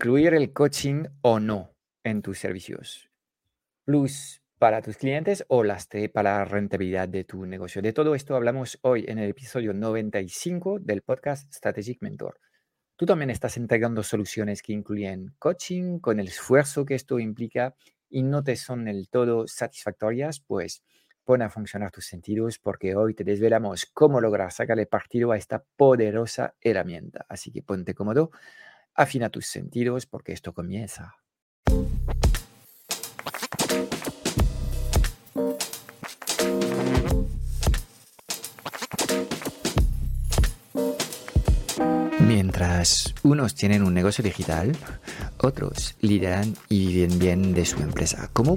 incluir el coaching o no en tus servicios. Plus para tus clientes o las para la rentabilidad de tu negocio. De todo esto hablamos hoy en el episodio 95 del podcast Strategic Mentor. Tú también estás entregando soluciones que incluyen coaching con el esfuerzo que esto implica y no te son del todo satisfactorias, pues pon a funcionar tus sentidos porque hoy te desvelamos cómo lograr sacarle partido a esta poderosa herramienta. Así que ponte cómodo, Afina tus sentidos porque esto comienza. Mientras unos tienen un negocio digital, otros lideran y viven bien de su empresa. ¿Cómo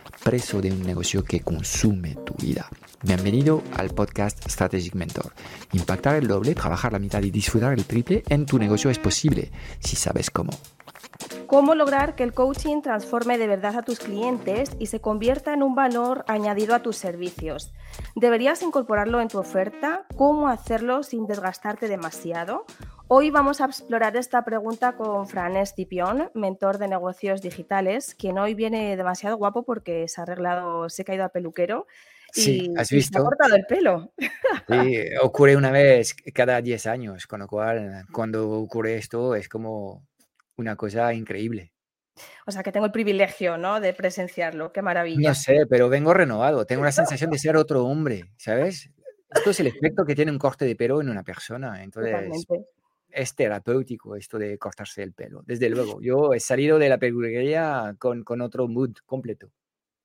preso de un negocio que consume tu vida. Bienvenido al podcast Strategic Mentor. Impactar el doble, trabajar la mitad y disfrutar el triple en tu negocio es posible si sabes cómo. ¿Cómo lograr que el coaching transforme de verdad a tus clientes y se convierta en un valor añadido a tus servicios? ¿Deberías incorporarlo en tu oferta? ¿Cómo hacerlo sin desgastarte demasiado? Hoy vamos a explorar esta pregunta con Fran Escipión, mentor de negocios digitales, quien hoy viene demasiado guapo porque se ha arreglado, se ha caído a peluquero. Sí, has visto. se ha cortado el pelo. Sí, ocurre una vez cada 10 años, con lo cual cuando ocurre esto es como una cosa increíble. O sea, que tengo el privilegio, ¿no? De presenciarlo. Qué maravilla. No sé, pero vengo renovado. Tengo la sensación de ser otro hombre, ¿sabes? Esto es el efecto que tiene un corte de pelo en una persona. Entonces, es terapéutico esto de cortarse el pelo. Desde luego, yo he salido de la peluquería con, con otro mood completo.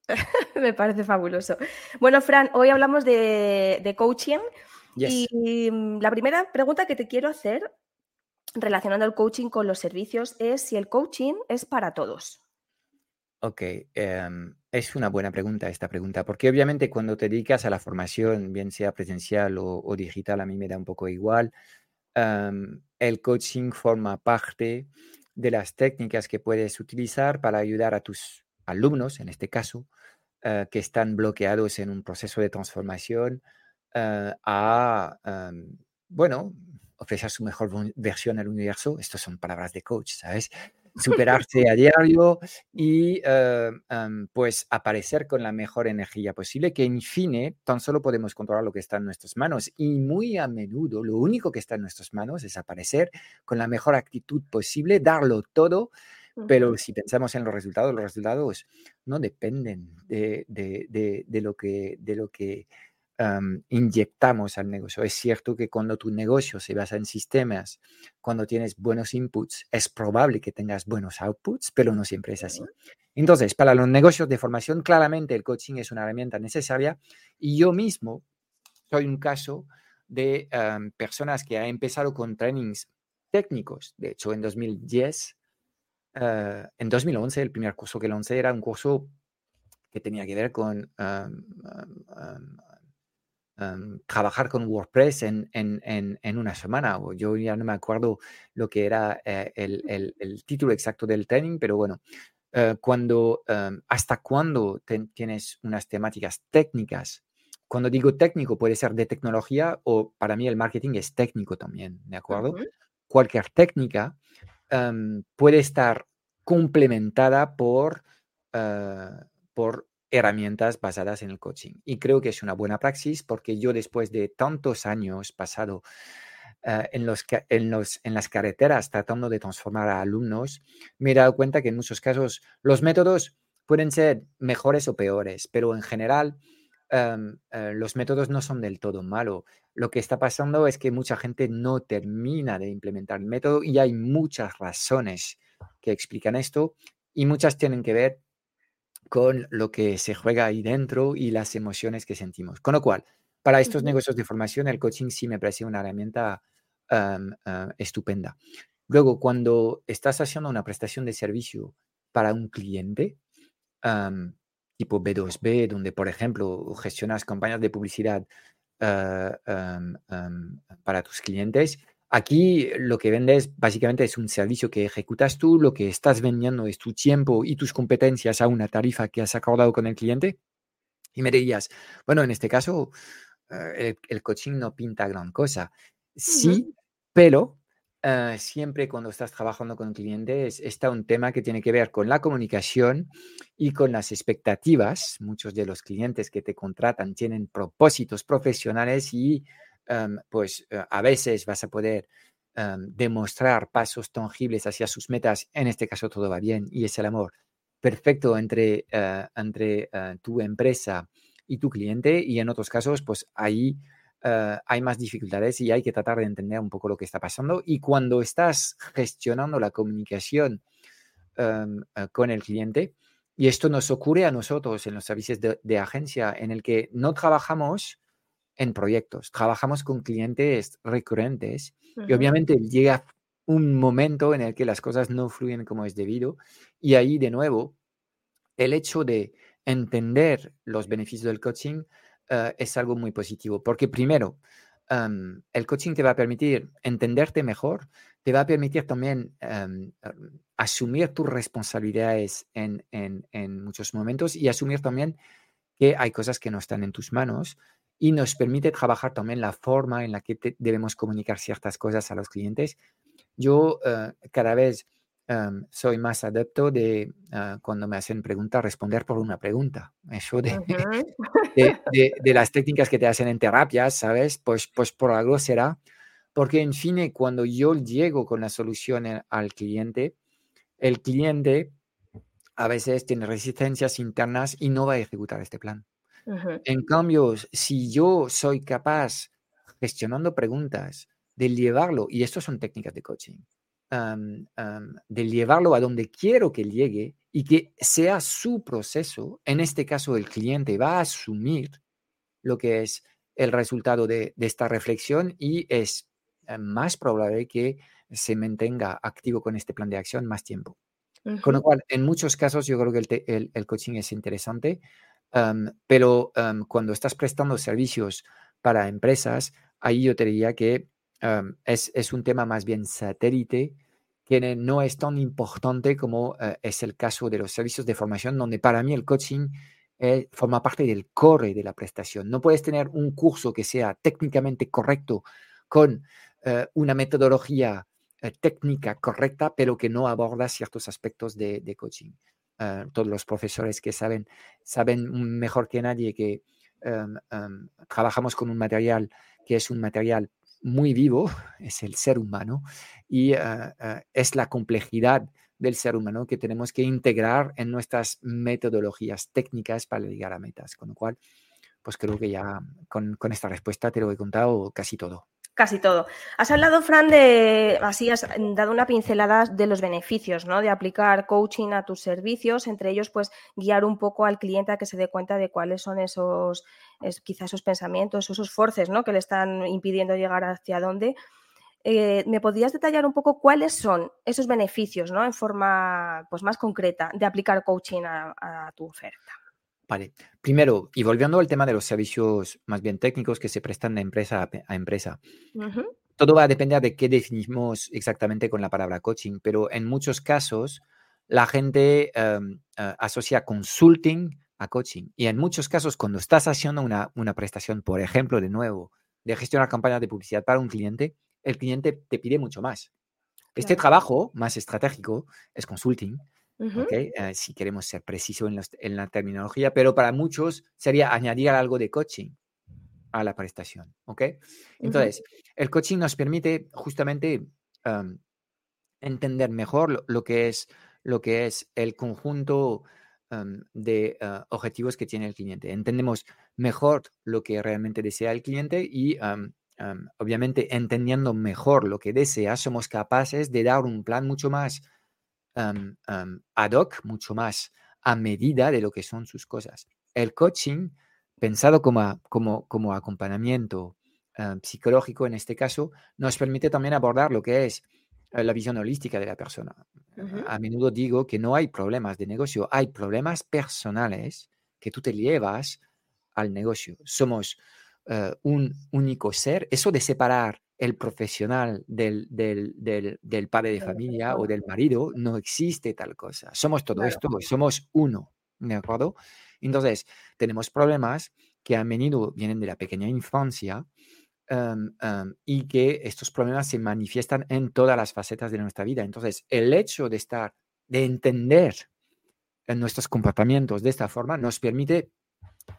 Me parece fabuloso. Bueno, Fran, hoy hablamos de, de coaching. Y mm, la primera pregunta que te quiero hacer relacionando el coaching con los servicios es si el coaching es para todos. Ok, em, es una buena pregunta esta pregunta, porque obviamente cuando te dedicas a la formación, bien sea presencial o, o digital, a mí me da un poco igual, el coaching forma parte de las técnicas que puedes utilizar para ayudar a tus alumnos, en este caso, eh, que están bloqueados en un proceso de transformación, eh, a, bueno, ofrecer su mejor versión al universo. Estas son palabras de coach, ¿sabes? Superarse a diario y eh, em, pues aparecer con la mejor energía posible, que en fin tan solo podemos controlar lo que está en nuestras manos. Y muy a menudo lo único que está en nuestras manos es aparecer con la mejor actitud posible, darlo todo, pero si pensamos en los resultados, los resultados no dependen de, de, de lo que... De lo que inyectamos al negocio. Es cierto que cuando tu negocio se basa en sistemas, cuando tienes buenos inputs, es probable que tengas buenos outputs, pero no siempre es así. Entonces, para los negocios de formación, claramente el coaching es una herramienta necesaria y yo mismo soy un caso de personas que han empezado con trainings técnicos. De hecho, en 2010, eh, en 2011, el primer curso que lancé era un curso que tenía que ver con trabajar con WordPress en, en, en, una semana. O yo ya no me acuerdo lo que era eh, el, el, el, título exacto del training, pero bueno, eh, cuando, hasta cuándo tienes unas temáticas técnicas. Cuando digo técnico puede ser de tecnología o para mí el marketing es técnico también, ¿de acuerdo? Cualquier técnica puede estar complementada por, uh, por herramientas basadas en el coaching. Y creo que es una buena praxis porque yo después de tantos años pasado eh, en, los, en, los, en las carreteras tratando de transformar a alumnos, me he dado cuenta que en muchos casos los métodos pueden ser mejores o peores, pero en general em, eh, los métodos no son del todo malos. Lo que está pasando es que mucha gente no termina de implementar el método y hay muchas razones que explican esto y muchas tienen que ver con lo que se juega ahí dentro y las emociones que sentimos. Con lo cual, para estos negocios de formación, el coaching sí me parece una herramienta ah, estupenda. Luego, cuando estás haciendo una prestación de servicio para un cliente, tipo B2B, donde, por ejemplo, gestionas campañas de publicidad ah, para tus clientes. Aquí lo que vendes básicamente es un servicio que ejecutas tú, lo que estás vendiendo es tu tiempo y tus competencias a una tarifa que has acordado con el cliente. Y me dirías, bueno, en este caso, eh, el, coaching no pinta gran cosa. Sí, pero eh, siempre cuando estás trabajando con clientes está un tema que tiene que ver con la comunicación y con las expectativas. Muchos de los clientes que te contratan tienen propósitos profesionales y em, pues eh, a veces vas a poder em, demostrar pasos tangibles hacia sus metas. En este caso todo va bien y es el amor perfecto entre, eh, entre tu empresa y tu cliente y en otros casos pues ahí eh, hay más dificultades y hay que tratar de entender un poco lo que está pasando. Y cuando estás gestionando la comunicación em, eh, con el cliente, y esto nos ocurre a nosotros en los servicios de, agencia, en el que no trabajamos en proyectos, trabajamos con clientes recurrentes y obviamente llega un momento en el que las cosas no fluyen como es debido y ahí de nuevo el hecho de entender los beneficios del coaching eh, es algo muy positivo, porque primero, em, el coaching te va a permitir entenderte mejor, te va a permitir también em, asumir tus responsabilidades en, muchos momentos y asumir también que hay cosas que no están en tus manos y nos permite trabajar también la forma en la que debemos comunicar ciertas cosas a los clientes. Yo eh, cada vez Em, soy más adepto de ah, cuando me hacen preguntas, responder por una pregunta. Eso de, de, las técnicas que te hacen en terapias, ¿sabes? Pues, pues por algo será. Porque, en fin, cuando yo llego con la solución al cliente, el cliente a veces tiene resistencias internas y no va a ejecutar este plan. En cambio, si yo soy capaz, gestionando preguntas, de llevarlo, y esto son técnicas de coaching, de llevarlo a donde quiero que llegue y que sea su proceso, en este caso el cliente va a asumir lo que es el resultado de, esta reflexión y es eh, más probable que se mantenga activo con este plan de acción más tiempo. Con lo cual, en muchos casos yo creo que el, coaching es interesante, pero cuando estás prestando servicios para empresas, ahí yo te diría que es, un tema más bien satélite que no es tan importante como eh, es el caso de los servicios de formación, donde para mí el coaching eh, forma parte del core de la prestación. No puedes tener un curso que sea técnicamente correcto con eh, una metodología técnica correcta, pero que no aborda ciertos aspectos de, coaching. Todos los profesores que saben, saben mejor que nadie que em, em, trabajamos con un material que es un material muy vivo, es el ser humano, y ah, ah, es la complejidad del ser humano que tenemos que integrar en nuestras metodologías técnicas para llegar a metas. Con lo cual, pues creo que ya con, con esta respuesta te lo he contado casi todo. Casi todo. Has hablado, Fran, de, así has dado una pincelada de los beneficios, ¿no? De aplicar coaching a tus servicios, entre ellos, pues, guiar un poco al cliente a que se dé cuenta de cuáles son esos, quizás esos pensamientos, esos forces, ¿no? Que le están impidiendo llegar hacia dónde. Eh, ¿Me podrías detallar un poco cuáles son esos beneficios, ¿no? En forma, pues, más concreta de aplicar coaching a tu oferta? Vale, primero, y volviendo al tema de los servicios más bien técnicos que se prestan de empresa a, empresa, todo va a depender de qué definimos exactamente con la palabra coaching, pero en muchos casos la gente em, asocia consulting a coaching. Y en muchos casos cuando estás haciendo una, una prestación, por ejemplo, de nuevo, de gestionar campañas de publicidad para un cliente, el cliente te pide mucho más. Este trabajo más estratégico es consulting, eh, si queremos ser precisos en, la terminología, pero para muchos sería añadir algo de coaching a la prestación. ¿ok? Entonces, el coaching nos permite justamente entender mejor lo, que es, lo que es el conjunto de ah, objetivos que tiene el cliente. Entendemos mejor lo que realmente desea el cliente y obviamente entendiendo mejor lo que desea, somos capaces de dar un plan mucho más ad hoc, mucho más a medida de lo que son sus cosas. El coaching, pensado como, como, como acompañamiento psicológico en este caso, nos permite también abordar lo que es eh, la visión holística de la persona. A menudo digo que no hay problemas de negocio, hay problemas personales que tú te llevas al negocio. Somos eh, un único ser. Eso de separar el profesional del, del, padre de familia o del marido, no existe tal cosa. Somos todo esto, somos uno, ¿de acuerdo? Entonces, tenemos problemas que a menudo vienen de la pequeña infancia em, em, y que estos problemas se manifiestan en todas las facetas de nuestra vida. Entonces, el hecho de estar, de entender nuestros comportamientos de esta forma, nos permite,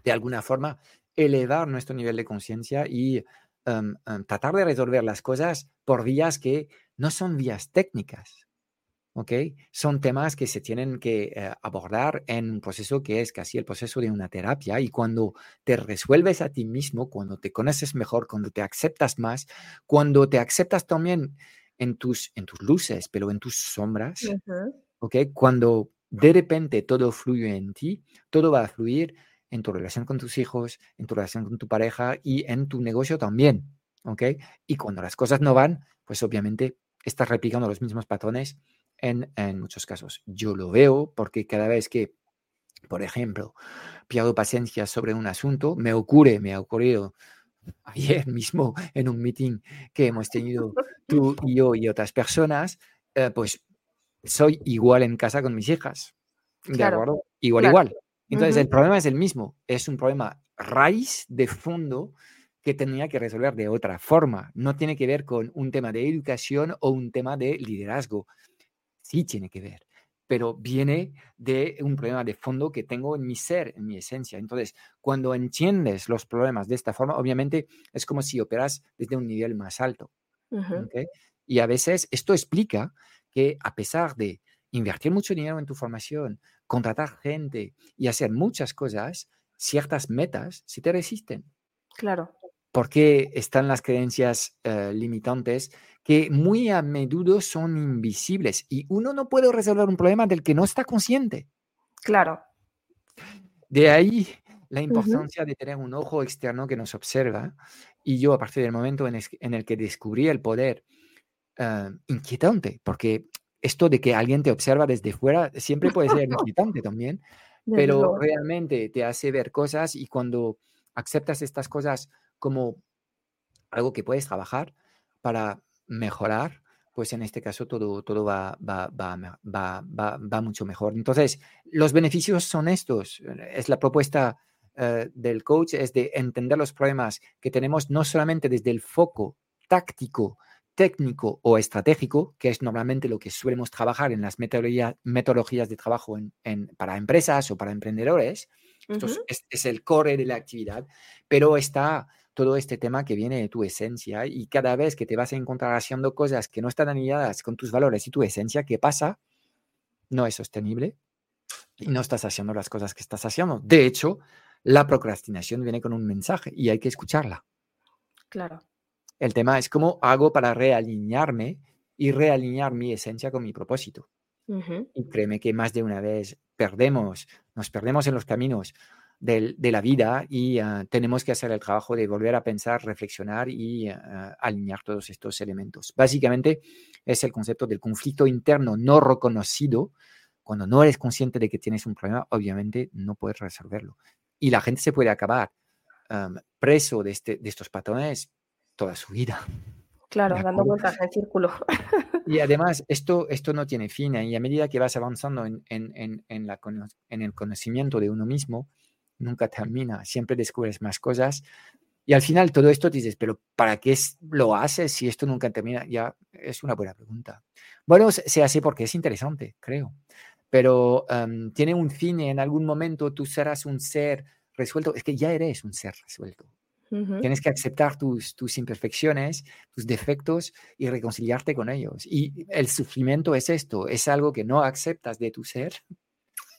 de alguna forma, elevar nuestro nivel de conciencia y Em, em, tratar de resolver las cosas por vías que no son vías técnicas. ¿ok? Son temas que se tienen que eh, abordar en un proceso que es casi el proceso de una terapia y cuando te resuelves a ti mismo, cuando te conoces mejor, cuando te aceptas más, cuando te aceptas también en tus, en tus luces, pero en tus sombras, ¿ok? Cuando de repente todo fluye en ti, todo va a fluir en tu relación con tus hijos, en tu relación con tu pareja y en tu negocio también. ¿Ok? Y cuando las cosas no van, pues obviamente estás replicando los mismos patrones en, muchos casos. Yo lo veo porque cada vez que, por ejemplo, pierdo paciencia sobre un asunto, me ocurre, me ha ocurrido ayer mismo en un meeting que hemos tenido tú y yo y otras personas, eh, pues soy igual en casa con mis hijas. ¿De acuerdo? Igual, igual. Entonces, el problema es el mismo, es un problema raíz de fondo que tenía que resolver de otra forma. No tiene que ver con un tema de educación o un tema de liderazgo. Sí tiene que ver, pero viene de un problema de fondo que tengo en mi ser, en mi esencia. Entonces, cuando entiendes los problemas de esta forma, obviamente es como si operas desde un nivel más alto. Y a veces esto explica que a pesar de invertir mucho dinero en tu formación, contratar gente y hacer muchas cosas, ciertas metas si te resisten. Claro. Porque están las creencias eh, limitantes que muy a menudo son invisibles y uno no puede resolver un problema del que no está consciente. Claro. De ahí la importancia de tener un ojo externo que nos observa. Y yo, a partir del momento en, el que descubrí el poder eh, inquietante, porque esto de que alguien te observa desde fuera siempre puede ser inquietante también, pero realmente te hace ver cosas y cuando aceptas estas cosas como algo que puedes trabajar para mejorar, pues en este caso todo, todo va, va, va, va, mucho mejor. Entonces, los beneficios son estos. Es la propuesta eh, del coach, es de entender los problemas que tenemos no solamente desde el foco táctico técnico o estratégico, que es normalmente lo que solemos trabajar en las metodologías de trabajo en, para empresas o para emprendedores. Esto es, el core de la actividad, pero está todo este tema que viene de tu esencia y cada vez que te vas a encontrar haciendo cosas que no están alineadas con tus valores y tu esencia, ¿qué pasa? No es sostenible y no estás haciendo las cosas que estás haciendo. De hecho, la procrastinación viene con un mensaje y hay que escucharla. Claro. El tema es cómo hago para realinearme y realinear mi esencia con mi propósito. Y créeme que más de una vez perdemos, nos perdemos en los caminos de, la vida y ah, tenemos que hacer el trabajo de volver a pensar, reflexionar y ah, alinear todos estos elementos. Básicamente es el concepto del conflicto interno no reconocido. Cuando no eres consciente de que tienes un problema, obviamente no puedes resolverlo. Y la gente se puede acabar preso de, este, de estos patrones toda su vida. Claro, dando vueltas en círculo. Y además, esto, esto no tiene fin ¿eh? y a medida que vas avanzando en, en, en, la, en el conocimiento de uno mismo, nunca termina, siempre descubres más cosas y al final todo esto te dices, pero ¿para qué lo haces si esto nunca termina? Ya es una buena pregunta. Bueno, se hace porque es interesante, creo, pero em, tiene un fin y en algún momento tú serás un ser resuelto, es que ya eres un ser resuelto. Tienes que aceptar tus, tus imperfecciones, tus defectos y reconciliarte con ellos. Y el sufrimiento es esto, es algo que no aceptas de tu ser,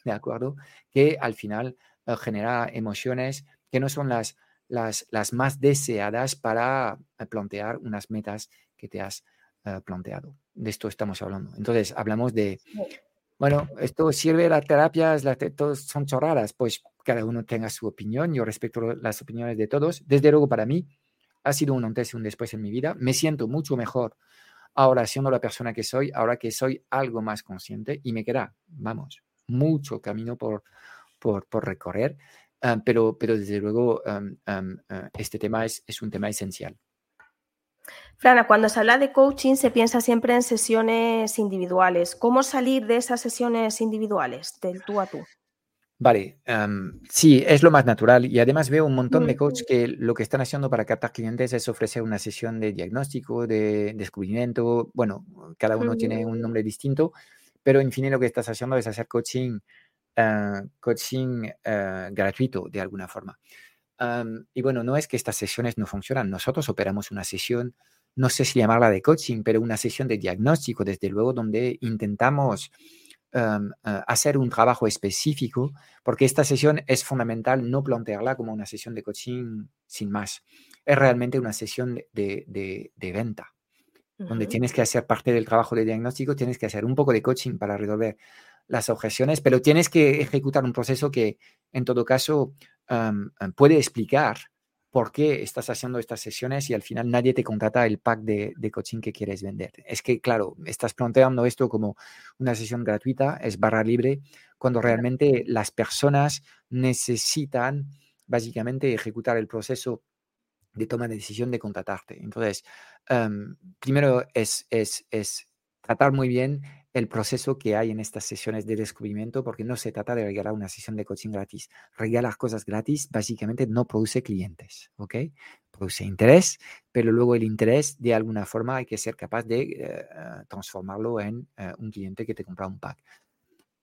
¿de acuerdo? Que al final eh, genera emociones que no son las, las, las más deseadas para eh, plantear unas metas que te has eh, planteado. De esto estamos hablando. Entonces, hablamos de, bueno, esto sirve, las terapias, las, todos son chorradas. Pues cada uno tenga su opinión, yo respeto las opiniones de todos. Desde luego para mí ha sido un antes y un después en mi vida. Me siento mucho mejor ahora siendo la persona que soy, ahora que soy algo más consciente y me queda, vamos, mucho camino por, por, por recorrer, ah, pero, pero desde luego ah, este tema es, es un tema esencial. Frana, cuando se habla de coaching se piensa siempre en sesiones individuales. ¿Cómo salir de esas sesiones individuales, del tú a tú? Vale, sí, es lo más natural y además veo un montón de coaches que lo que están haciendo para captar clientes es ofrecer una sesión de diagnóstico, de descubrimiento, bueno, cada uno tiene un nombre distinto, pero en fin lo que estás haciendo es hacer coaching, ah, coaching ah, gratuito de alguna forma. y bueno, no es que estas sesiones no funcionan, nosotros operamos una sesión, no sé si llamarla de coaching, pero una sesión de diagnóstico, desde luego, donde intentamos Em, eh, hacer un trabajo específico, porque esta sesión es fundamental no plantearla como una sesión de coaching sin más. Es realmente una sesión de, venta, donde tienes que hacer parte del trabajo de diagnóstico, tienes que hacer un poco de coaching para resolver las objeciones, pero tienes que ejecutar un proceso que en todo caso em, puede explicar por qué estás haciendo estas sesiones y al final nadie te contrata el pack de, coaching que quieres vender. Es que, claro, estás planteando esto como una sesión gratuita, es barra libre, cuando realmente las personas necesitan básicamente ejecutar el proceso de toma de decisión de contratarte. Entonces, em, primero es, es, es tratar muy bien el proceso que hay en estas sesiones de descubrimiento, porque no se trata de regalar una sesión de coaching gratis. Regalar cosas gratis básicamente no produce clientes, ¿ok? Produce interés, pero luego el interés de alguna forma hay que ser capaz de eh, transformarlo en eh, un cliente que te compra un pack.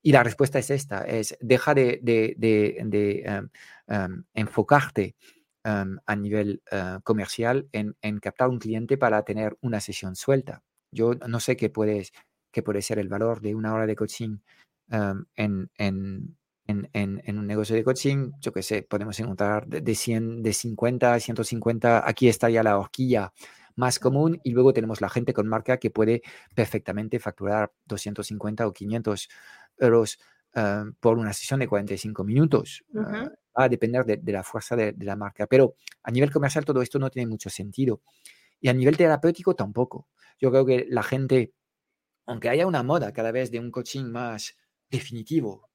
Y la respuesta es esta, es deja de, em, em, enfocarte em, a nivel eh, comercial en captar un cliente para tener una sesión suelta. Yo no sé qué puedes que puede ser el valor de una hora de coaching en, en, en, un negocio de coaching, yo qué sé, podemos encontrar de, 100, de 50 a 150, aquí está ya la horquilla más común y luego tenemos la gente con marca que puede perfectamente facturar 250 o 500 euros por una sesión de 45 minutos. va a depender de, la fuerza de, de, la marca, pero a nivel comercial todo esto no tiene mucho sentido. Y a nivel terapéutico tampoco. Yo creo que la gente aunque haya una moda cada vez de un coaching más definitivo,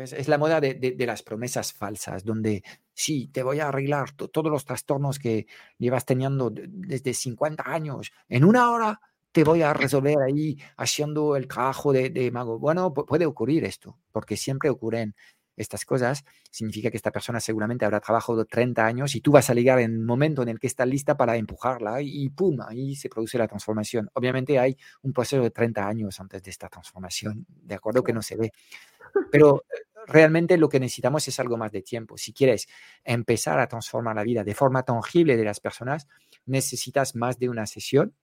es la moda de, las promesas falsas, donde sí, te voy a arreglar todos los trastornos que llevas teniendo desde 50 años. En una hora te voy a resolver ahí haciendo el trabajo de, de mago. Bueno, puede ocurrir esto, porque siempre ocurren estas cosas, significa que esta persona seguramente habrá trabajado 30 años y tú vas a llegar en el momento en el que está lista para empujarla y, pum, ahí se produce la transformación. Obviamente hay un proceso de 30 años antes de esta transformación, de acuerdo que no se ve. Pero eh, realmente lo que necesitamos es algo más de tiempo. Si quieres empezar a transformar la vida de forma tangible de las personas, necesitas más de una sesión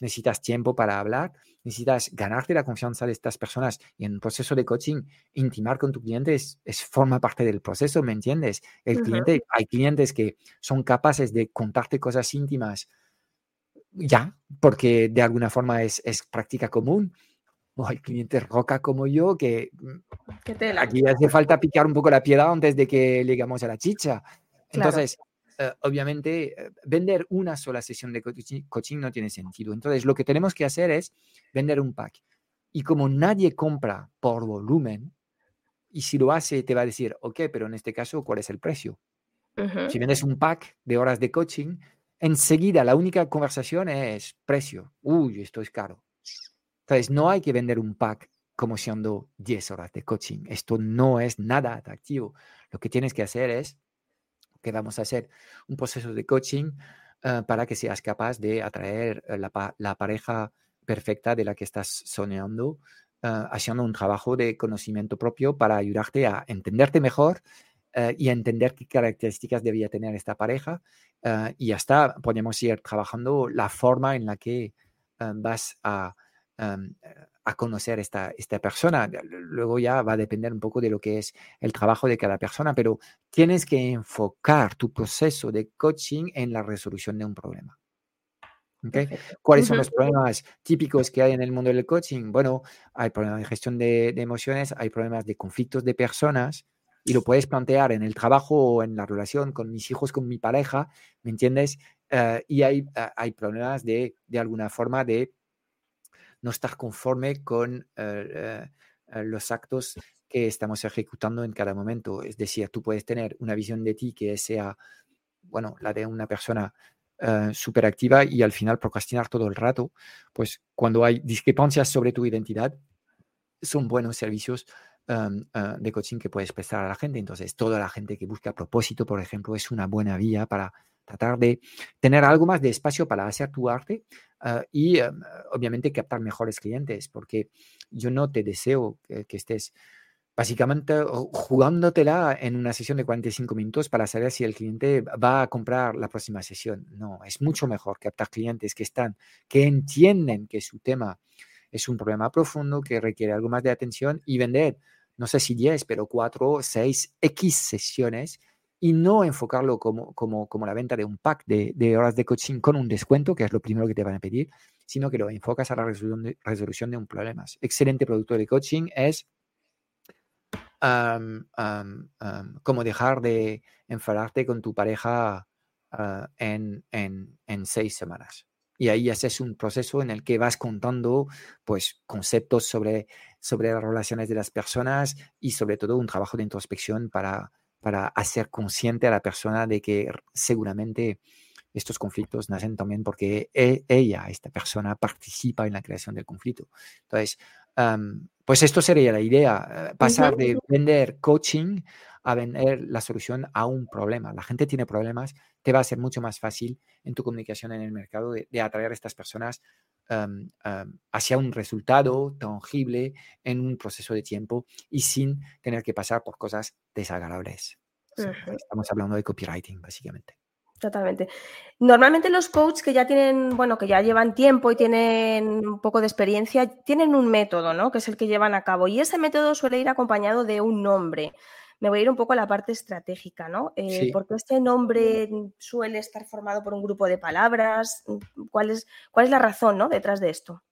necesitas tiempo para hablar, necesitas ganarte la confianza de estas personas y en un proceso de coaching, intimar con tu cliente es, forma parte del proceso, ¿me entiendes? El cliente, hay clientes que son capaces de contarte cosas íntimas ya, porque de alguna forma es, práctica común. O hay clientes roca como yo que mm, aquí hace falta picar un poco la piedra antes de que llegamos a la chicha. Entonces, eh, obviamente, eh, vender una sola sesión de coaching, no tiene sentido. Entonces, lo que tenemos que hacer es vender un pack. Y como nadie compra por volumen, y si lo hace, te va a decir, ok, pero en este caso, ¿cuál es el precio? Si vendes un pack de horas de coaching, enseguida la única conversación es precio. Uy, esto es caro. Entonces, no hay que vender un pack como siendo 10 horas de coaching. Esto no es nada atractivo. Lo que tienes que hacer es que vamos a hacer un proceso de coaching ah, para que seas capaz de atraer eh, la, pareja perfecta de la que estás soñando, ah, haciendo un trabajo de conocimiento propio para ayudarte a entenderte mejor eh, y a entender qué características debía tener esta pareja. Ah, y hasta podemos ir trabajando la forma en la que vas a a conocer esta, esta persona. Luego ya va a depender un poco de lo que es el trabajo de cada persona, pero tienes que enfocar tu proceso de coaching en la resolución de un problema. ¿Okay? ¿Cuáles son los problemas típicos que hay en el mundo del coaching? Bueno, hay problemas de gestión de, emociones, hay problemas de conflictos de personas y lo puedes plantear en el trabajo o en la relación con mis hijos, con mi pareja, ¿me entiendes? Eh, y hay, eh, hay problemas de, de alguna forma de no estar conforme con los actos que estamos ejecutando en cada momento. Es decir, tú puedes tener una visión de ti que sea, bueno, la de una persona uh, súper activa y al final procrastinar todo el rato. Pues cuando hay discrepancias sobre tu identidad, son buenos servicios de coaching que puedes prestar a la gente. Entonces, toda la gente que busca propósito, por ejemplo, es una buena vía para tratar de tener algo más de espacio para hacer tu arte ah, y obviamente captar mejores clientes, porque yo no te deseo que estés básicamente jugándotela en una sesión de 45 minutos para saber si el cliente va a comprar la próxima sesión. No, es mucho mejor captar clientes que están, que entienden que su tema es un problema profundo, que requiere algo más de atención y vender, no sé si 10, pero 4, 6, X sesiones y no enfocarlo como, como, como la venta de un pack de, de, horas de coaching con un descuento, que es lo primero que te van a pedir, sino que lo enfocas a la resolución de, resolución de un problema. Excelente producto de coaching es como dejar de enfadarte con tu pareja ah, en, seis semanas. Y ahí haces un proceso en el que vas contando pues, conceptos sobre, sobre las relaciones de las personas y sobre todo un trabajo de introspección para, para hacer consciente a la persona de que seguramente estos conflictos nacen también porque e, ella, esta persona, participa en la creación del conflicto. Entonces, pues esto sería la idea, eh, pasar de vender coaching a vender la solución a un problema. La gente tiene problemas, te va a ser mucho más fácil en tu comunicación en el mercado de, atraer a estas personas hacia un resultado tangible en un proceso de tiempo y sin tener que pasar por cosas desagradables. Estamos hablando de copywriting, básicamente. Totalmente. Normalmente los coaches que ya tienen, bueno, que ya llevan tiempo y tienen un poco de experiencia, tienen un método, ¿no? Que es el que llevan a cabo. Y ese método suele ir acompañado de un nombre. Me voy a ir un poco a la parte estratégica, ¿no? Eh, Porque este nombre suele estar formado por un grupo de palabras. ¿Cuál es, cuál es la razón, ¿no? Detrás de esto.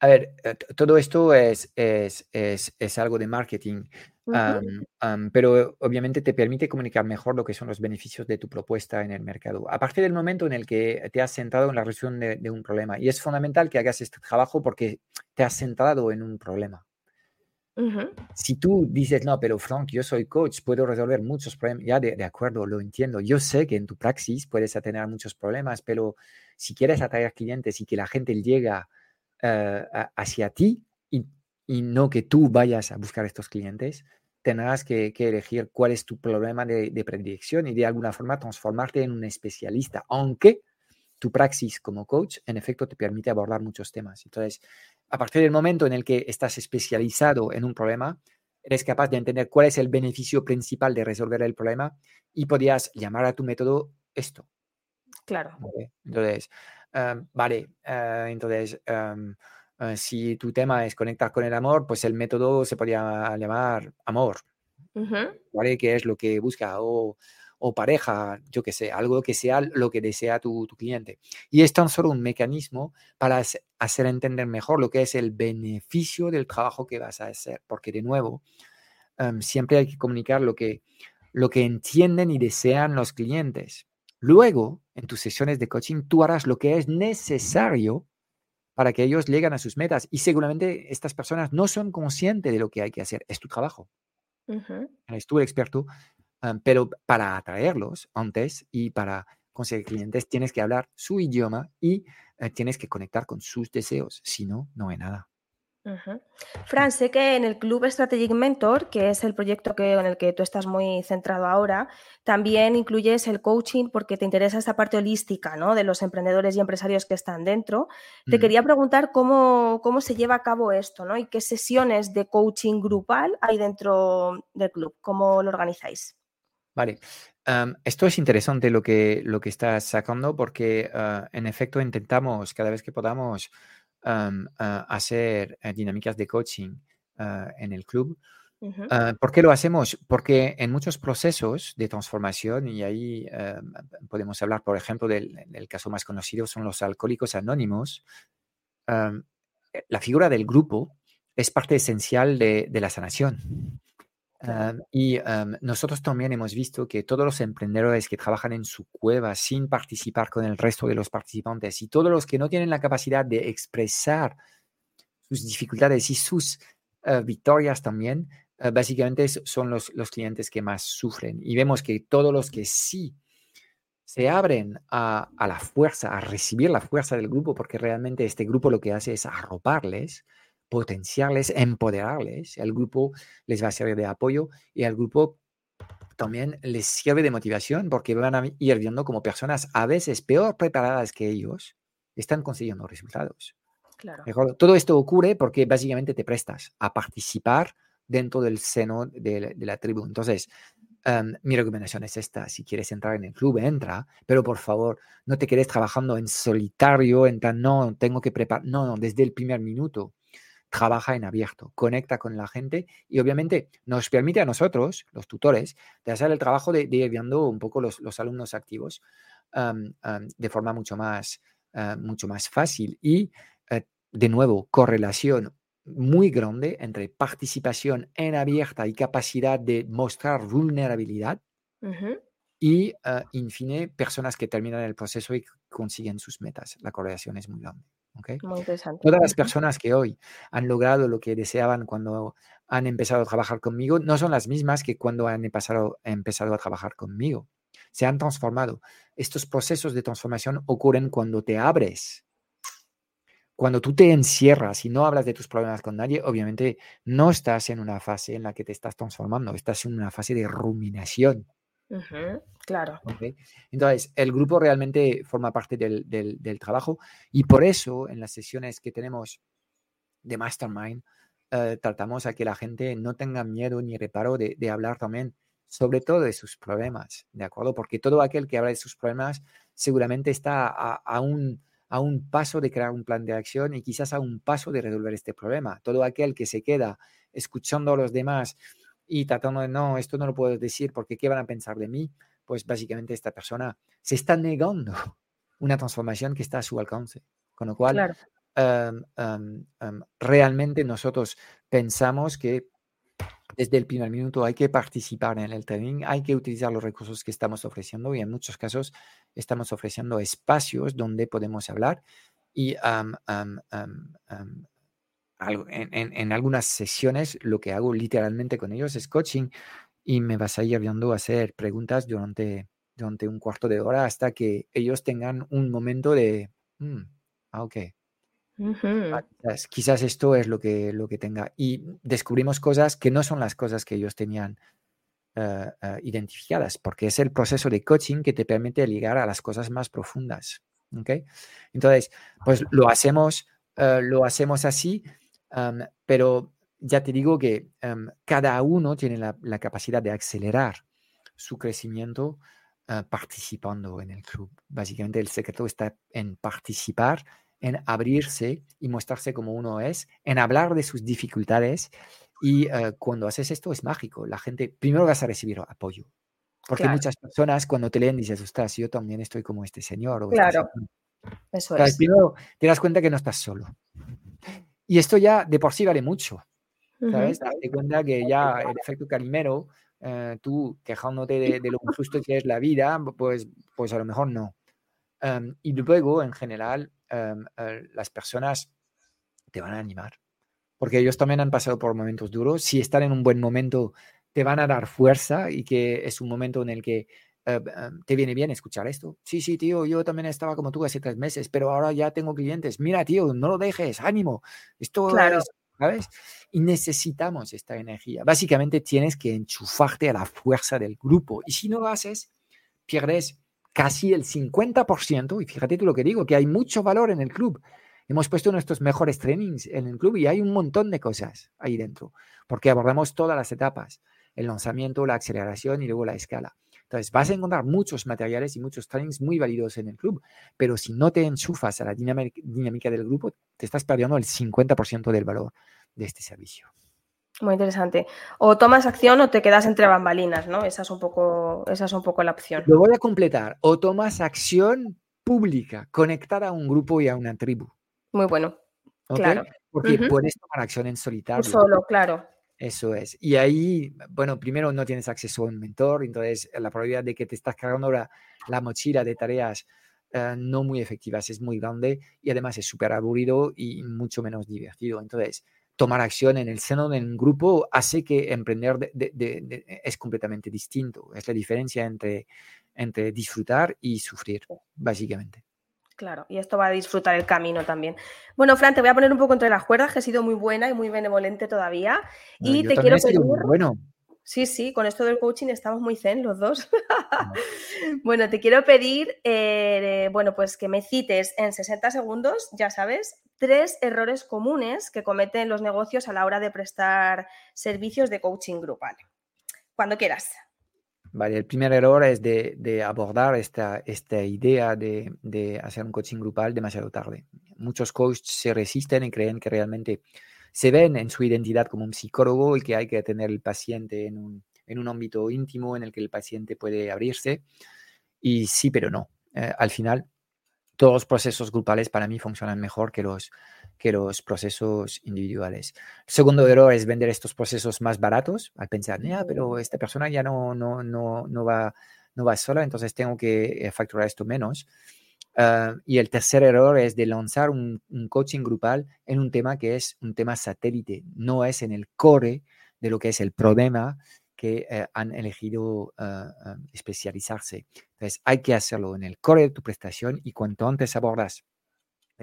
A ver, eh, todo esto es, es, es, es algo de marketing pero obviamente te permite comunicar mejor lo que son los beneficios de tu propuesta en el mercado. A partir del momento en el que te has centrado en la resolución de, un problema, y es fundamental que hagas este trabajo porque te has centrado en un problema. Si tú dices, no, pero Frank, yo soy coach, puedo resolver muchos problemas, ya de, acuerdo, lo entiendo. Yo sé que en tu praxis puedes tener muchos problemas, pero si quieres atraer clientes y que la gente llega eh, hacia ti, y no que tú vayas a buscar estos clientes, tendrás que, elegir cuál es tu problema de, predicción y de alguna forma transformarte en un especialista, aunque tu praxis como coach en efecto te permite abordar muchos temas. Entonces, a partir del momento en el que estás especializado en un problema, eres capaz de entender cuál es el beneficio principal de resolver el problema y podrías llamar a tu método esto. Claro. Entonces, vale, ah, entonces... Eh, si tu tema es conectar con el amor, pues el método se podría llamar amor, ¿vale? Que es lo que busca o, pareja, yo que sé, algo que sea lo que desea tu, cliente. Y es tan solo un mecanismo para hacer entender mejor lo que es el beneficio del trabajo que vas a hacer, porque de nuevo, em, siempre hay que comunicar lo que, lo que entienden y desean los clientes. Luego, en tus sesiones de coaching, tú harás lo que es necesario para que ellos lleguen a sus metas. Y seguramente estas personas no son conscientes de lo que hay que hacer. Es tu trabajo. Es tu experto. pero para atraerlos antes y para conseguir clientes tienes que hablar su idioma y eh, tienes que conectar con sus deseos. Si no, no hay nada. Fran, sé que en el Club Strategic Mentor, que es el proyecto que, en el que tú estás muy centrado ahora, también incluyes el coaching porque te interesa esta parte holística ¿no? de los emprendedores y empresarios que están dentro. Te quería preguntar cómo, cómo, se lleva a cabo esto ¿no? y qué sesiones de coaching grupal hay dentro del club, cómo lo organizáis. Vale, esto es interesante lo que, lo que estás sacando porque ah, en efecto intentamos cada vez que podamos hacer eh, dinámicas de coaching ah, en el club. Ah, ¿Por qué lo hacemos? Porque en muchos procesos de transformación, y ahí podemos hablar, por ejemplo, del, caso más conocido, son los alcohólicos anónimos, la figura del grupo es parte esencial de, de la sanación y nosotros también hemos visto que todos los emprendedores que trabajan en su cueva sin participar con el resto de los participantes y todos los que no tienen la capacidad de expresar sus dificultades y sus eh, victorias también, eh, básicamente son los, los clientes que más sufren. Y vemos que todos los que sí se abren a, a, la fuerza, a recibir la fuerza del grupo, porque realmente este grupo lo que hace es arroparles, potenciarles, empoderarles. El grupo les va a servir de apoyo y el grupo también les sirve de motivación porque van a ir viendo como personas a veces peor preparadas que ellos están consiguiendo resultados. Claro. Todo esto ocurre porque básicamente te prestas a participar dentro del seno de, la tribu. Entonces, em, mi recomendación es esta. Si quieres entrar en el club, entra, pero por favor, no te quedes trabajando en solitario, en tan, no, tengo que preparar. No, no, desde el primer minuto trabaja en abierto, conecta con la gente y obviamente nos permite a nosotros, los tutores, de hacer el trabajo de, ir viendo un poco los, alumnos activos de forma mucho más, ah, mucho más fácil. Y eh, de nuevo, correlación muy grande entre participación en abierta y capacidad de mostrar vulnerabilidad. Y, uh, in fine, personas que terminan el proceso y consiguen sus metas. La correlación es muy grande. Todas las personas que hoy han logrado lo que deseaban cuando han empezado a trabajar conmigo no son las mismas que cuando han empezado, empezado a trabajar conmigo. Se han transformado. Estos procesos de transformación ocurren cuando te abres. Cuando tú te encierras y no hablas de tus problemas con nadie, obviamente no estás en una fase en la que te estás transformando, estás en una fase de ruminación. Claro. Entonces, el grupo realmente forma parte del, trabajo y por eso en las sesiones que tenemos de Mastermind, eh, tratamos a que la gente no tenga miedo ni reparo de, hablar también sobre todo de sus problemas, ¿de acuerdo? Porque todo aquel que habla de sus problemas seguramente está a, un, a un paso de crear un plan de acción y quizás a un paso de resolver este problema. Todo aquel que se queda escuchando a los demás y tratando de, no, esto no lo puedo decir porque ¿qué van a pensar de mí? Pues básicamente esta persona se está negando una transformación que está a su alcance. Con lo cual, em, em, em, realmente nosotros pensamos que desde el primer minuto hay que participar en el training, hay que utilizar los recursos que estamos ofreciendo y en muchos casos estamos ofreciendo espacios donde podemos hablar y en, algunas sesiones lo que hago literalmente con ellos es coaching y me vas a ir viendo hacer preguntas durante, durante un cuarto de hora hasta que ellos tengan un momento de, mm, ah, ok. Ah, quizás, esto es lo que, lo que tenga. Y descubrimos cosas que no son las cosas que ellos tenían eh, eh, identificadas, porque es el proceso de coaching que te permite llegar a las cosas más profundas. ¿okay? Entonces, pues lo hacemos, eh, lo hacemos así pero ya te digo que cada uno tiene la, capacidad de acelerar su crecimiento ah, participando en el club. Básicamente el secreto está en participar, en abrirse y mostrarse como uno es, en hablar de sus dificultades. Y ah, cuando haces esto es mágico. La gente, primero vas a recibir apoyo. Porque muchas personas cuando te leen dices, ostras, yo también estoy como este señor. claro. Eso es. Primero te das cuenta que no estás solo. Y esto ya de por sí vale mucho. ¿Sabes? Te cuenta que ya el efecto calimero, eh, tú quejándote de, lo injusto que es la vida, pues, pues a lo mejor no. Em, y luego, en general, em, eh, las personas te van a animar, porque ellos también han pasado por momentos duros. Si están en un buen momento, te van a dar fuerza y que es un momento en el que ¿te viene bien escuchar esto? Sí, sí, tío, yo también estaba como tú hace tres meses, pero ahora ya tengo clientes. Mira, tío, no lo dejes, ánimo. Esto claro. ¿sabes? Y necesitamos esta energía. Básicamente tienes que enchufarte a la fuerza del grupo. Y si no lo haces, pierdes casi el 50%. Y fíjate tú lo que digo, que hay mucho valor en el club. Hemos puesto nuestros mejores trainings en el club y hay un montón de cosas ahí dentro, porque abordamos todas las etapas, el lanzamiento, la aceleración y luego la escala. Entonces, vas a encontrar muchos materiales y muchos trainings muy válidos en el club, pero si no te enchufas a la dinámica del grupo, te estás perdiendo el 50% del valor de este servicio. Muy interesante. O tomas acción o te quedas entre bambalinas, ¿no? Esa es un poco, esa es un poco la opción. Lo voy a completar. O tomas acción pública, conectada a un grupo y a una tribu. Muy bueno. Claro. Porque puedes tomar acción en solitario. solo, claro. Eso es. Y ahí, bueno, primero no tienes acceso a un mentor, entonces la probabilidad de que te estás cargando la, la mochila de tareas eh, no muy efectivas, es muy grande y además es súper aburrido y mucho menos divertido. Entonces, tomar acción en el seno de un grupo hace que emprender es completamente distinto. Es la diferencia entre, entre disfrutar y sufrir, básicamente. Claro, y esto va a disfrutar el camino también. Bueno, Fran, te voy a poner un poco entre las cuerdas, que he sido muy buena y muy benevolente todavía. y te quiero pedir. Bueno. Sí, sí, con esto del coaching estamos muy zen los dos. bueno, te quiero pedir, eh, bueno, pues que me cites en 60 segundos, ya sabes, tres errores comunes que cometen los negocios a la hora de prestar servicios de coaching grupal. Cuando quieras. Vale, el primer error es de, abordar esta, esta idea de, de, hacer un coaching grupal demasiado tarde. Muchos coaches se resisten y creen que realmente se ven en su identidad como un psicólogo y que hay que tener el paciente en un, en un ámbito íntimo en el que el paciente puede abrirse. Y sí, pero no. Eh, al final, todos los procesos grupales para mí funcionan mejor que los, que los procesos individuales. El segundo error es vender estos procesos más baratos al pensar, ya, pero esta persona ya no, no, no, no, va, no va sola, entonces tengo que eh, facturar esto menos. Ah, y el tercer error es de lanzar un, coaching grupal en un tema que es un tema satélite, no es en el core de lo que es el problema que eh, han elegido ah, ah, especializarse. Entonces, hay que hacerlo en el core de tu prestación y cuanto antes abordas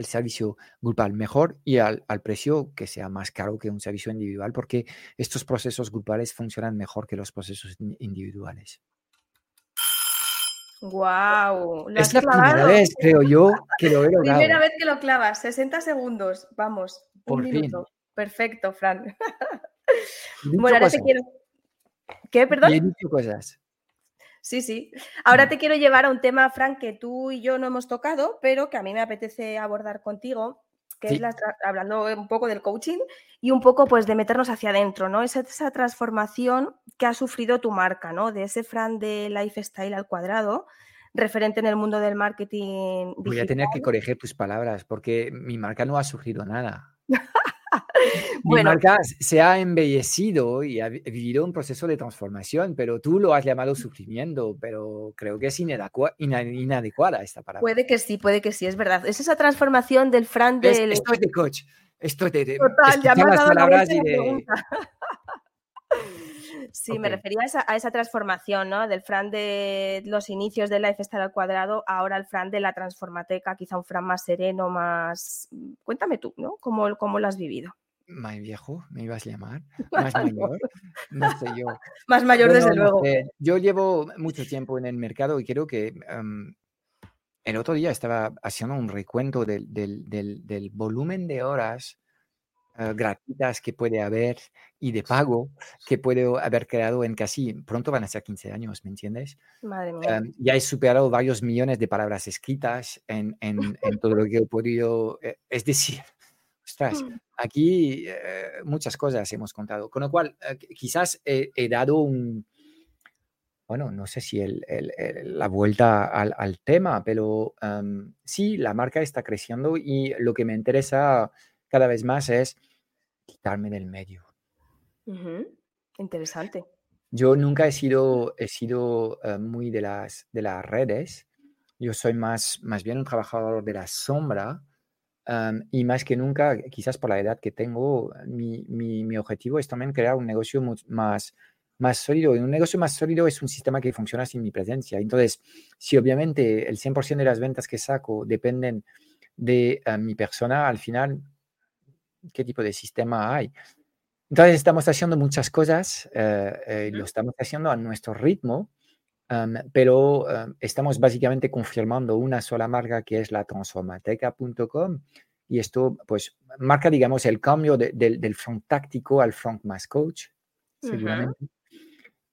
el servicio grupal mejor y al, al, precio que sea más caro que un servicio individual, porque estos procesos grupales funcionan mejor que los procesos individuales. ¡Guau! es la primera vez, creo yo, que lo he logrado. Primera vez que lo clavas, 60 segundos. Vamos, un minuto. Perfecto, Fran. bueno, ahora te quiero. ¿Qué, perdón? he dicho cosas. Sí, sí. Ahora te quiero llevar a un tema, Fran, que tú y yo no hemos tocado, pero que a mí me apetece abordar contigo, que es hablando un poco del coaching y un poco pues de meternos hacia adentro, ¿no? Es esa transformación que ha sufrido tu marca, ¿no? De ese Fran de lifestyle al cuadrado, referente en el mundo del marketing. Voy a tener que corregir tus palabras porque mi marca no ha sufrido nada. Mi marca se ha embellecido y ha vivido un proceso de transformación, pero tú lo has llamado sufrimiento, pero creo que es inadecuada esta palabra. Puede que sí, puede que sí, es verdad. Es esa transformación del Fran del... esto es de coach. Esto es de... Total, ya me has dado la de... Sí, me refería a esa, transformación, ¿no? Del Fran de los inicios de Lifestyle al cuadrado, ahora el Fran de la transformateca, quizá un Fran más sereno, más... Cuéntame tú, ¿no? ¿Cómo, cómo lo has vivido? Más viejo, me ibas a llamar. Más mayor, no sé yo. Más mayor, desde luego. yo llevo mucho tiempo en el mercado y creo que em, el otro día estaba haciendo un recuento del, del, del volumen de horas eh, gratuitas que puede haber y de pago que puede haber creado en casi, pronto van a ser 15 años, ¿me entiendes? Madre mía. Em, ya he superado varios millones de palabras escritas en, en, en todo lo que he podido, eh, es decir, ostras, mm. aquí eh, muchas cosas hemos contado, con lo cual quizás he, dado un, bueno, no sé si el, el, la vuelta al, al tema, pero em, sí, la marca está creciendo y lo que me interesa cada vez más es quitarme del medio. Interesante. Yo nunca he sido, he sido eh, muy de las, de las redes. Yo soy más, más bien un trabajador de la sombra. y más que nunca, quizás por la edad que tengo, mi, mi, mi objetivo es también crear un negocio más, más sólido. Y un negocio más sólido es un sistema que funciona sin mi presencia. Entonces, si obviamente el 100% de las ventas que saco dependen de eh, mi persona, al final qué tipo de sistema hay. Entonces estamos haciendo muchas cosas, eh, eh, lo estamos haciendo a nuestro ritmo, pero estamos básicamente confirmando una sola marca que es la transformateca.com y esto pues marca digamos el cambio del front táctico al front más coach, seguramente.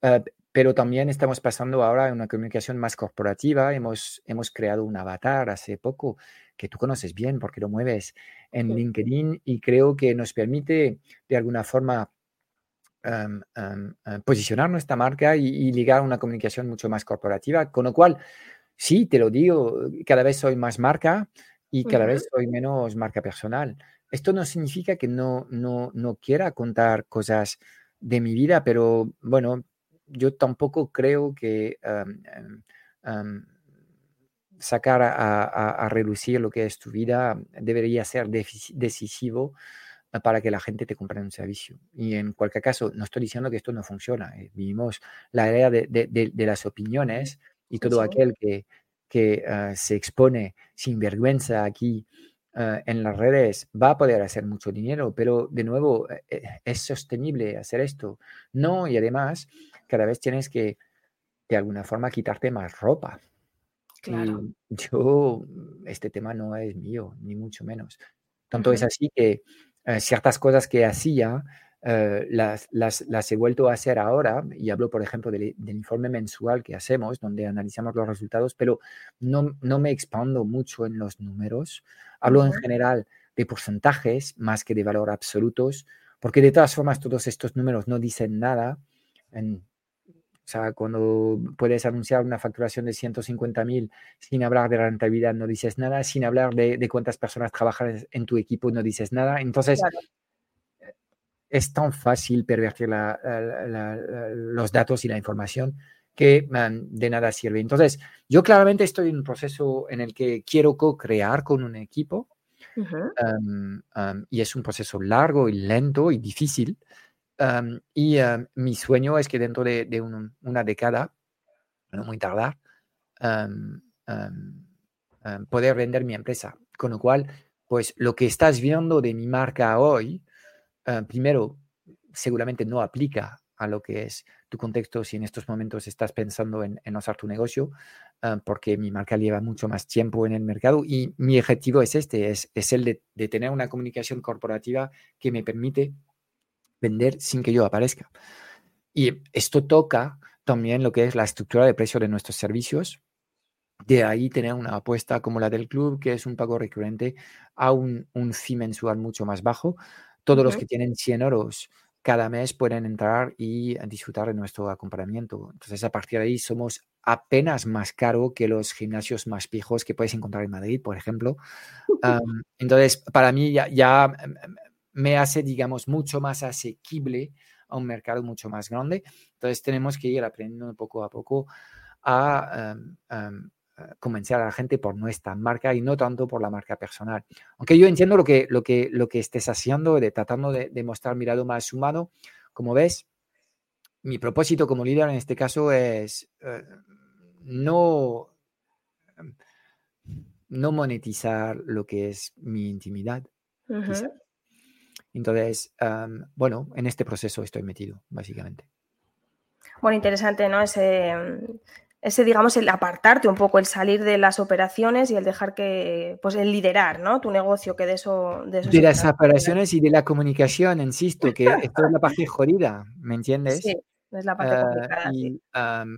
Eh, pero también estamos pasando ahora a una comunicación más corporativa. Hemos, hemos creado un avatar hace poco que tú conoces bien porque lo mueves en LinkedIn y creo que nos permite de alguna forma posicionar nuestra marca y, ligar una comunicación mucho más corporativa, con lo cual, sí, te lo digo, cada vez soy más marca y cada vez soy menos marca personal. Esto no significa que no, no, no quiera contar cosas de mi vida, pero bueno, yo tampoco creo que sacar a, reducir lo que es tu vida debería ser decisivo para que la gente te compre un servicio. Y en cualquier caso, no estoy diciendo que esto no funciona. Eh, vivimos la era de, las opiniones y todo aquel que, que ah, se expone sin vergüenza aquí ah, en las redes va a poder hacer mucho dinero, pero de nuevo, eh, eh, ¿es sostenible hacer esto? No, y además, cada vez tienes que, de alguna forma, quitarte más ropa. Claro. yo, este tema no es mío, ni mucho menos. Tanto es así que eh, ciertas cosas que hacía eh, las, las, las, he vuelto a hacer ahora, y hablo, por ejemplo, del, informe mensual que hacemos, donde analizamos los resultados, pero no, no me expando mucho en los números. Hablo en general de porcentajes más que de valor absolutos, porque de todas formas todos estos números no dicen nada. En, o sea, cuando puedes anunciar una facturación de 150.000 sin hablar de rentabilidad, no dices nada. Sin hablar de, cuántas personas trabajan en tu equipo, no dices nada. Entonces, es tan fácil pervertir los datos y la información que de nada sirve. Entonces, yo claramente estoy en un proceso en el que quiero co-crear con un equipo y es un proceso largo y lento y difícil y mi sueño es que dentro de, una década, no muy tardar, poder vender mi empresa. Con lo cual, pues lo que estás viendo de mi marca hoy, primero, seguramente no aplica a lo que es tu contexto si en estos momentos estás pensando en, en usar tu negocio, porque mi marca lleva mucho más tiempo en el mercado y mi objetivo es este, es, es el de, de, tener una comunicación corporativa que me permite vender sin que yo aparezca. Y esto toca también lo que es la estructura de precio de nuestros servicios. De ahí tener una apuesta como la del club, que es un pago recurrente, a un, un fee mensual mucho más bajo. Todos los que tienen 100 euros cada mes pueden entrar y disfrutar de nuestro acompañamiento. Entonces, a partir de ahí somos apenas más caro que los gimnasios más fijos que puedes encontrar en Madrid, por ejemplo. entonces, para mí ya, ya me hace, digamos, mucho más asequible a un mercado mucho más grande. Entonces tenemos que ir aprendiendo poco a poco a, em, em, convencer a la gente por nuestra marca y no tanto por la marca personal. Aunque yo entiendo lo que, lo que, lo que estés haciendo, de tratando de, de mostrar mi lado más humano, como ves, mi propósito como líder en este caso es eh, no, no monetizar lo que es mi intimidad. Entonces, bueno, en este proceso estoy metido, básicamente. Bueno, interesante, ¿no? Ese, ese, digamos, el apartarte un poco, el salir de las operaciones y el dejar que, pues el liderar, ¿no? Tu negocio, que de eso... De, de las operaciones y de la comunicación, insisto, que esto es la parte jodida, ¿me entiendes? Sí, es la parte complicada. y,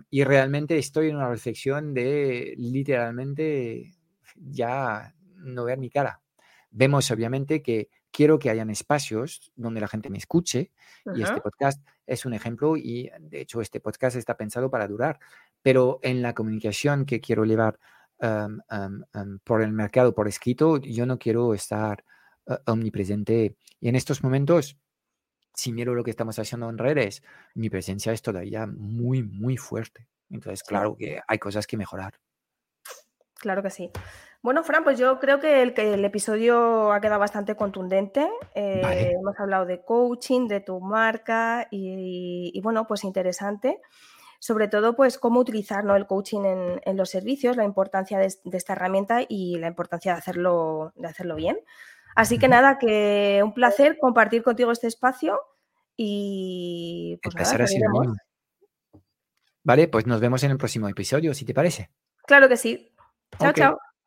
y realmente estoy en una reflexión de literalmente ya no ver mi cara. Vemos obviamente que quiero que hayan espacios donde la gente me escuche y este podcast es un ejemplo y de hecho este podcast está pensado para durar, pero en la comunicación que quiero llevar por el mercado por escrito, yo no quiero estar uh, omnipresente y en estos momentos, si miro lo que estamos haciendo en redes, mi presencia es todavía muy, muy fuerte. Entonces, claro que hay cosas que mejorar. Claro que sí. Bueno, Fran, pues yo creo que el, que el episodio ha quedado bastante contundente. Eh, hemos hablado de coaching, de tu marca y, bueno, pues interesante. Sobre todo, pues cómo utilizar el coaching en, los servicios, la importancia de, esta herramienta y la importancia de hacerlo, de hacerlo bien. Así que nada, que un placer compartir contigo este espacio y pues nada, Vale, pues nos vemos en el próximo episodio, si te parece. Claro que sí. Chao, chao.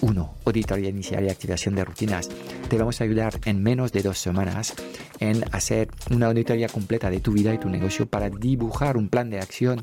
1. Uh, auditoría inicial y activación de rutinas. Te vamos a ayudar en menos de dos semanas en hacer una auditoría completa de tu vida y tu negocio para dibujar un plan de acción